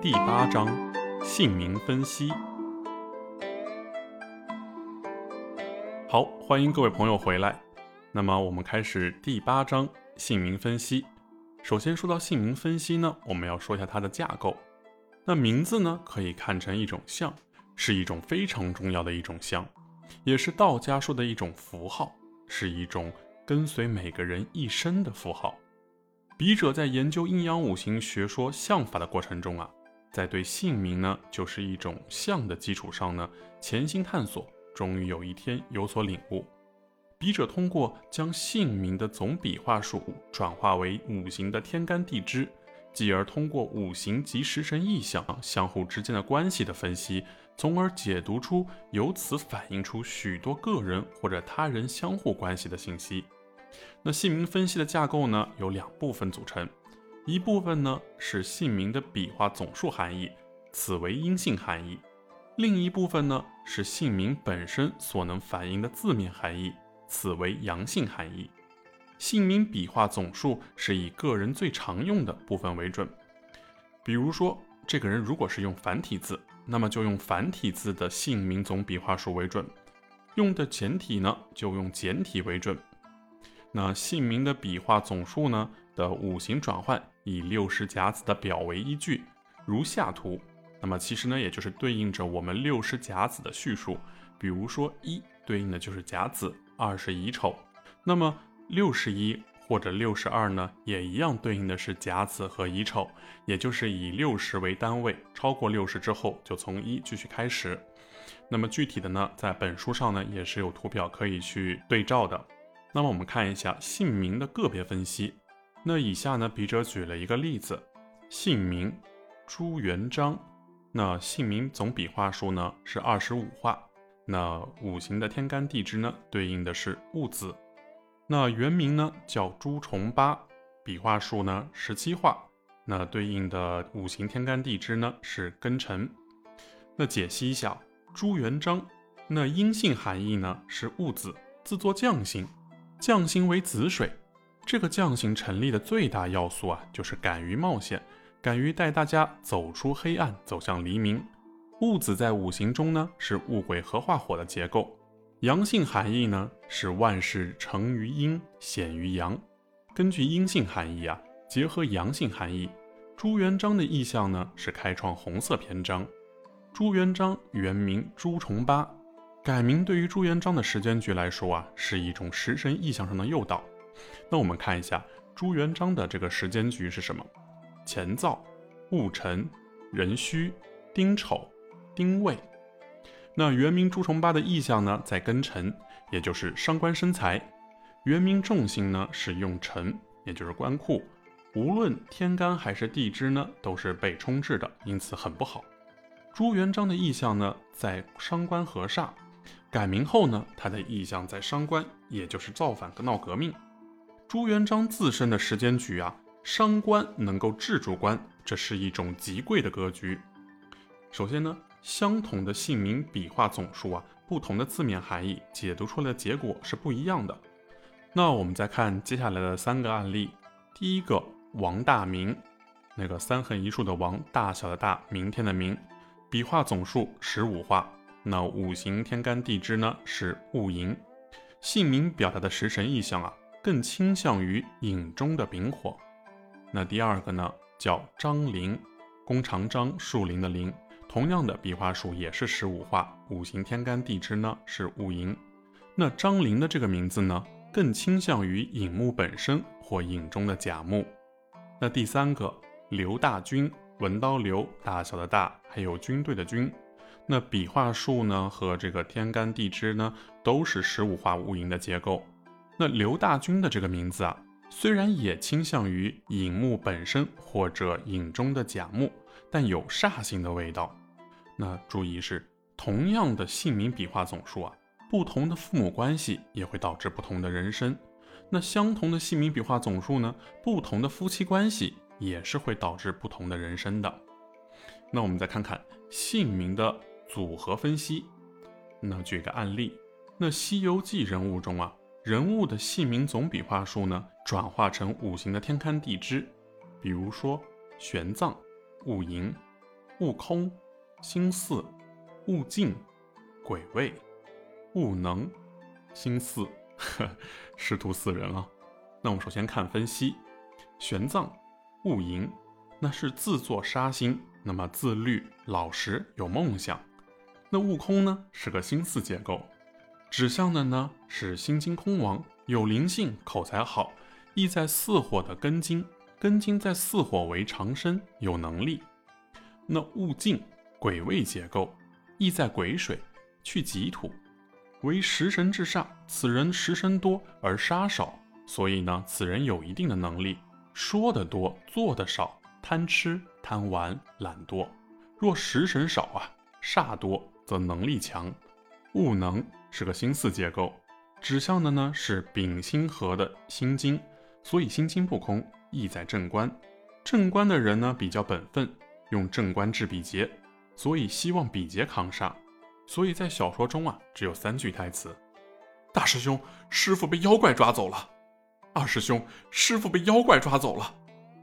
第八章姓名分析。好，欢迎各位朋友回来。那么我们开始第八章姓名分析。首先说到姓名分析呢，我们要说一下它的架构。那名字呢，可以看成一种像，是一种非常重要的一种像，也是道家说的一种符号，是一种跟随每个人一生的符号。笔者在研究阴阳五行学说相法的过程中啊，在对姓名呢，就是一种像的基础上呢，潜心探索，终于有一天有所领悟。笔者通过将姓名的总笔画数转化为五行的天干地支，继而通过五行及食神意象相互之间的关系的分析，从而解读出由此反映出许多个人或者他人相互关系的信息。那姓名分析的架构呢，由两部分组成，一部分呢是姓名的笔画总数含义，此为阴性含义；另一部分呢是姓名本身所能反映的字面含义，此为阳性含义。姓名笔画总数是以个人最常用的部分为准，比如说这个人如果是用繁体字，那么就用繁体字的姓名总笔画数为准；用的简体呢，就用简体为准。那姓名的笔画总数呢的五行转换以六十甲子的表为依据，如下图。那么其实呢，也就是对应着我们六十甲子的序数。比如说一对应的就是甲子，二是乙丑。那么六十一或者六十二呢，也一样对应的是甲子和乙丑，也就是以六十为单位，超过六十之后就从一继续开始。那么具体的呢，在本书上呢也是有图表可以去对照的。那么我们看一下姓名的个别分析。那以下呢，笔者举了一个例子：姓名朱元璋。那姓名总笔画数呢是二十五画。那五行的天干地支呢，对应的是戊子。那原名呢叫朱重八，笔画数呢十七画。那对应的五行天干地支呢是庚辰。那解析一下朱元璋，那阴性含义呢是戊子，字作将星。将星为子水，这个将星成立的最大要素啊，就是敢于冒险，敢于带大家走出黑暗，走向黎明。戊子在五行中呢，是戊癸合化火的结构，阳性含义呢是万事成于阴，显于阳。根据阴性含义啊，结合阳性含义，朱元璋的意象呢是开创红色篇章。朱元璋原名朱重八。改名对于朱元璋的时间局来说啊，是一种食神意象上的诱导。那我们看一下朱元璋的这个时间局是什么？乾燥、戊辰、壬戌、丁丑、丁未。那原名朱重八的意象呢，在庚辰，也就是伤官生财。原名重星呢是用辰，也就是官库。无论天干还是地支呢，都是被冲制的，因此很不好。朱元璋的意象呢，在伤官合煞。改名后呢，他的意象在伤官，也就是造反和闹革命。朱元璋自身的时间局啊，伤官能够制住官，这是一种极贵的格局。首先呢，相同的姓名笔画总数啊，不同的字面含义，解读出来的结果是不一样的。那我们再看接下来的三个案例。第一个王大明，那个三横一竖的王，大小的大，明天的明，笔画总数十五画。那五行天干地支呢是戊寅，姓名表达的食神意象啊，更倾向于影中的丙火。那第二个呢叫张陵，弓长张，树林的林，同样的笔画数也是十五画，五行天干地支呢是戊寅。那张陵的这个名字呢，更倾向于影木本身或影中的甲木。那第三个刘大军，文刀刘，大小的大，还有军队的军。那笔画数呢和这个天干地支呢都是十五画五寅的结构。那刘大军的这个名字啊，虽然也倾向于寅木本身或者寅中的甲木，但有煞星的味道。那注意是同样的姓名笔画总数啊，不同的父母关系也会导致不同的人生。那相同的姓名笔画总数呢，不同的夫妻关系也是会导致不同的人生的。那我们再看看姓名的。组合分析，那举个案例，那《西游记》人物中啊，人物的姓名总笔画数呢，转化成五行的天干地支，比如说玄奘、戊寅、悟空、心巳、悟净、癸未、悟能、心巳，师徒四人啊。那我们首先看分析，玄奘、悟寅，那是自作杀心，那么自律、老实、有梦想。那悟空呢，是个心巳结构，指向的呢是心经空王，有灵性，口才好，意在四火的根金，根金在四火为长生，有能力。那悟净癸未结构，意在癸水，去己土，为食神至煞，此人食神多而杀少，所以呢，此人有一定的能力，说的多，做的少，贪吃、贪玩、懒惰。若食神少啊，煞多。则能力强，物能是个心巳结构，指向的呢是丙辛合的心经，所以心经不空，意在正官。正官的人呢比较本分，用正官治比劫，所以希望比劫扛杀。所以在小说中啊，只有三句台词：大师兄，师傅被妖怪抓走了；二师兄，师傅被妖怪抓走了；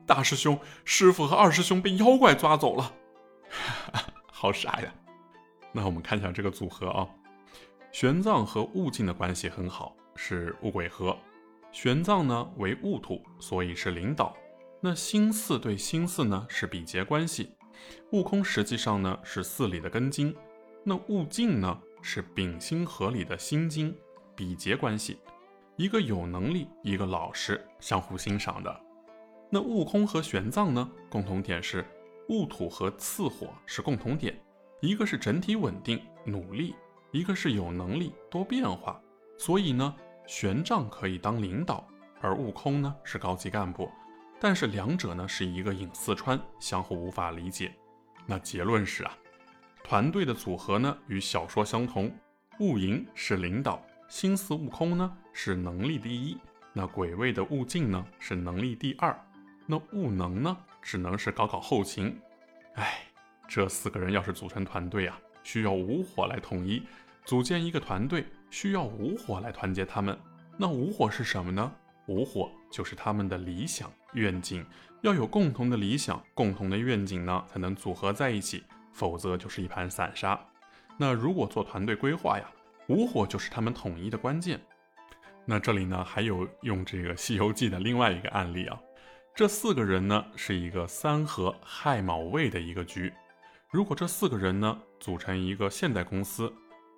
大师兄，师傅和二师兄被妖怪抓走了。好傻呀！那我们看一下这个组合啊，玄奘和悟净的关系很好，是戊癸合。玄奘呢为悟土，所以是领导。那辛巳对辛巳呢是比劫关系。悟空实际上呢是巳里的根金，那悟净呢是丙辛合里的心金，比劫关系。一个有能力，一个老实，相互欣赏的。那悟空和玄奘呢共同点是戊土和次火是共同点。一个是整体稳定努力，一个是有能力多变化，所以呢，玄奘可以当领导，而悟空呢是高级干部，但是两者呢是一个影四川，相互无法理解。那结论是啊，团队的组合呢与小说相同，悟盈是领导，心思悟空呢是能力第一，那鬼位的悟净呢是能力第二，那悟能呢只能是搞搞后勤，哎。这四个人要是组成团队啊，需要五火来统一；组建一个团队需要五火来团结他们。那五火是什么呢？五火就是他们的理想愿景，要有共同的理想、共同的愿景呢，才能组合在一起，否则就是一盘散沙。那如果做团队规划呀，五火就是他们统一的关键。那这里呢，还有用这个《西游记》的另外一个案例啊，这四个人呢是一个三合亥卯未的一个局。如果这四个人呢组成一个现代公司，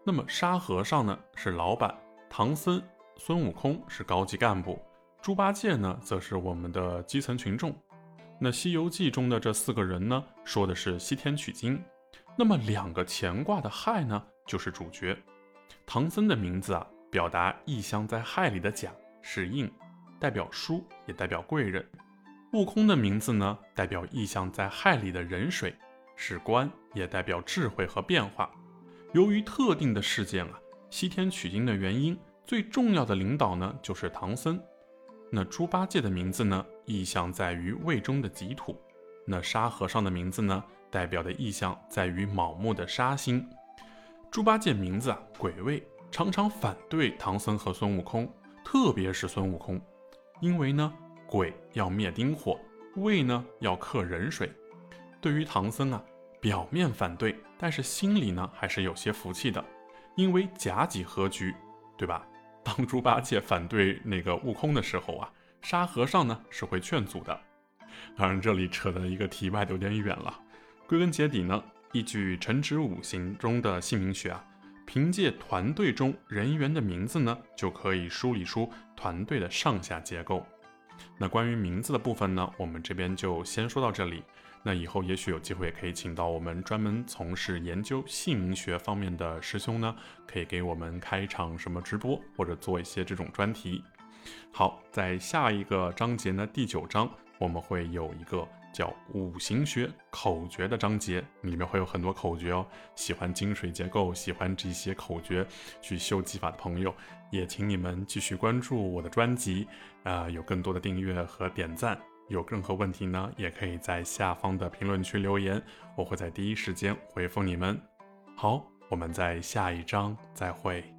那么沙和尚呢是老板，唐僧、孙悟空是高级干部，猪八戒呢则是我们的基层群众。那《西游记》中的这四个人呢，说的是西天取经。那么两个乾卦的亥呢，就是主角。唐僧的名字啊，表达异象在亥里的甲是印，代表书，也代表贵人。悟空的名字呢，代表异象在亥里的壬水。是官，也代表智慧和变化。由于特定的事件啊，西天取经的原因，最重要的领导呢就是唐僧。那猪八戒的名字呢，意象在于胃中的己土。那沙和尚的名字呢，代表的意象在于卯木的沙星。猪八戒名字啊，癸未，常常反对唐僧和孙悟空，特别是孙悟空，因为呢，癸要灭丁火，未呢要克壬水。对于唐僧啊，表面反对，但是心里呢还是有些服气的，因为甲己合局，对吧？当猪八戒反对那个悟空的时候啊，沙和尚呢是会劝阻的。当然，这里扯的一个题外的有点远了。归根结底呢，依据陈直五行中的姓名学啊，凭借团队中人员的名字呢，就可以梳理出团队的上下结构。那关于名字的部分呢，我们这边就先说到这里。那以后也许有机会可以请到我们专门从事研究姓名学方面的师兄呢，可以给我们开一场什么直播，或者做一些这种专题。好，在下一个章节呢，第九章我们会有一个叫五行学口诀的章节，里面会有很多口诀哦。喜欢金水结构、喜欢这些口诀去修技法的朋友，也请你们继续关注我的专辑，啊，有更多的订阅和点赞。有任何问题呢，也可以在下方的评论区留言，我会在第一时间回复你们。好，我们在下一章再会。